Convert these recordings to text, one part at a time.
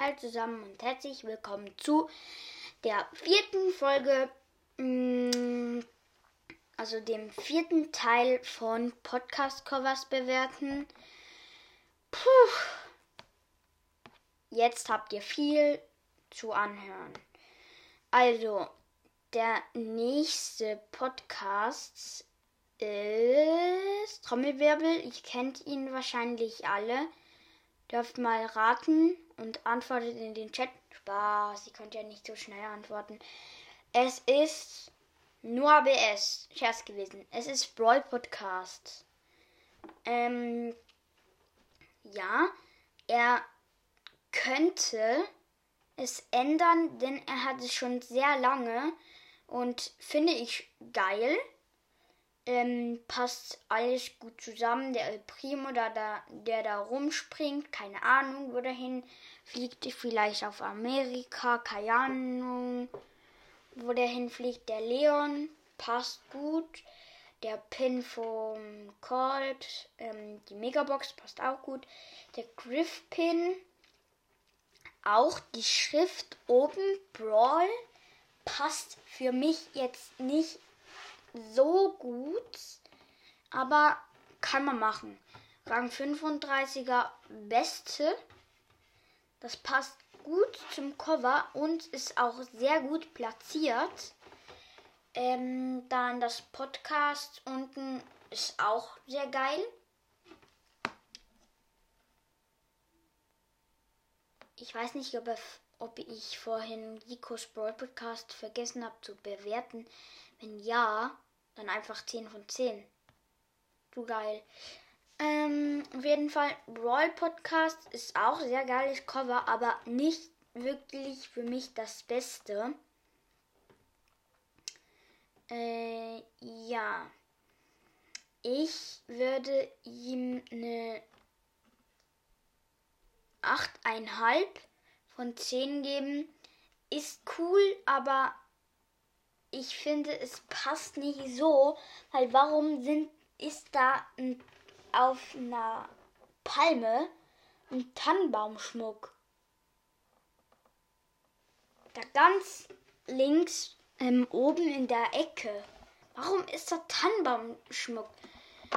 Hallo zusammen und herzlich willkommen zu der vierten Folge, mm, also dem vierten Teil von Podcast-Covers bewerten. Puh. Jetzt habt ihr viel zu anhören. Also, der nächste Podcast ist Trommelwirbel. Ich kennt ihn wahrscheinlich alle. Dürft mal raten und antwortet in den Chat. Spaß, ihr könnt ja nicht so schnell antworten. Es ist nur ABS. Scherz gewesen. Es ist Brawl Podcast. Ähm, ja, er könnte es ändern, denn er hat es schon sehr lange und finde ich geil ähm, passt alles gut zusammen. Der El Primo, da, da, der da rumspringt, keine Ahnung, wo der hin fliegt. Vielleicht auf Amerika, keine Ahnung, wo der hinfliegt. Der Leon passt gut. Der Pin vom Colt, ähm, die Megabox passt auch gut. Der Griff Pin, auch die Schrift oben, Brawl, passt für mich jetzt nicht so gut, aber kann man machen. Rang 35er Beste. Das passt gut zum Cover und ist auch sehr gut platziert. Ähm, dann das Podcast unten ist auch sehr geil. Ich weiß nicht, ob, ob ich vorhin Broad Podcast vergessen habe zu bewerten. Wenn ja, dann einfach 10 von 10. Du geil. Ähm, auf jeden Fall, Brawl Podcast ist auch sehr geiles Cover, aber nicht wirklich für mich das Beste. Äh, ja. Ich würde ihm eine 8,5 von 10 geben. Ist cool, aber ich finde, es passt nicht so, weil warum sind, ist da ein, auf einer Palme ein Tannenbaumschmuck? Da ganz links ähm, oben in der Ecke. Warum ist da Tannenbaumschmuck?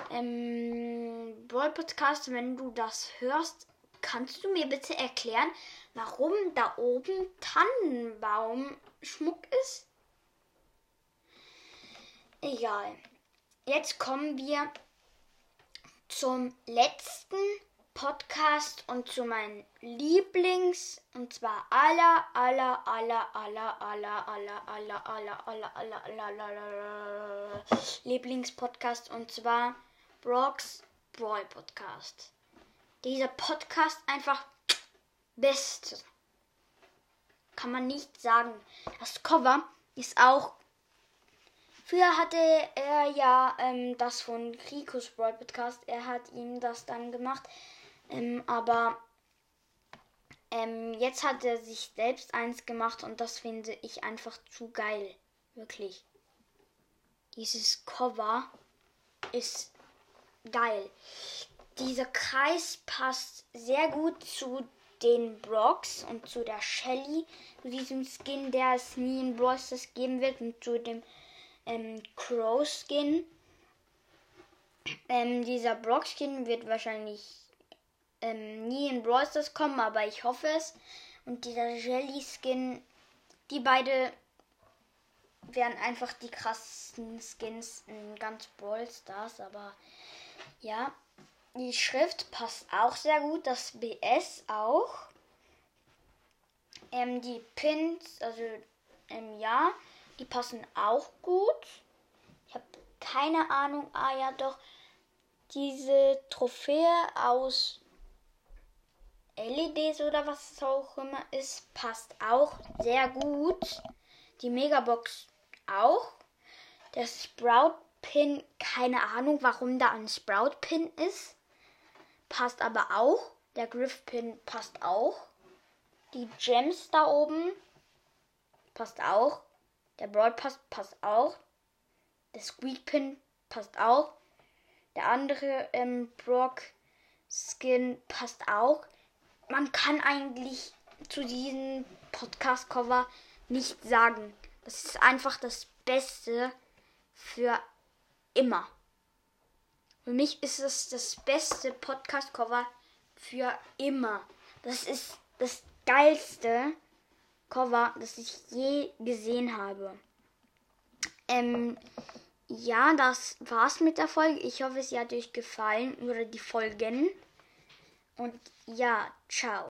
Ähm, Brawl Podcast, wenn du das hörst, kannst du mir bitte erklären, warum da oben Tannenbaumschmuck ist? Egal. Jetzt kommen wir zum letzten Podcast und zu meinem Lieblings und zwar aller aller aller aller aller aller aller aller aller aller aller aller Lieblingspodcast und zwar Brock's Brawl Podcast. Dieser Podcast einfach beste. Kann man nicht sagen. Das Cover ist auch Früher hatte er ja ähm, das von Ricos Brawl Podcast. Er hat ihm das dann gemacht. Ähm, aber ähm, jetzt hat er sich selbst eins gemacht und das finde ich einfach zu geil. Wirklich. Dieses Cover ist geil. Dieser Kreis passt sehr gut zu den Brocks und zu der Shelly, zu diesem Skin, der es nie in Brawl geben wird und zu dem ähm, Crow Skin. Ähm, dieser Brock Skin wird wahrscheinlich ähm, nie in Brawl Stars kommen, aber ich hoffe es. Und dieser Jelly Skin, die beide wären einfach die krassesten Skins in ganz Brawl Stars, aber ja. Die Schrift passt auch sehr gut, das BS auch. Ähm, die Pins, also ähm, ja, die passen auch gut. Ich habe keine Ahnung. Ah ja, doch. Diese Trophäe aus LEDs oder was auch immer ist, passt auch sehr gut. Die Megabox auch. Der Sprout Pin, keine Ahnung, warum da ein Sprout Pin ist. Passt aber auch. Der Griff Pin passt auch. Die Gems da oben passt auch. Der Brawl Pass passt auch. Der Squeak Pin passt auch. Der andere ähm, Brock Skin passt auch. Man kann eigentlich zu diesem Podcast-Cover nicht sagen. Das ist einfach das Beste für immer. Für mich ist es das beste Podcast-Cover für immer. Das ist das geilste Cover, das ich je gesehen habe. Ähm, ja, das war's mit der Folge. Ich hoffe, es hat euch gefallen oder die Folgen. Und ja, ciao.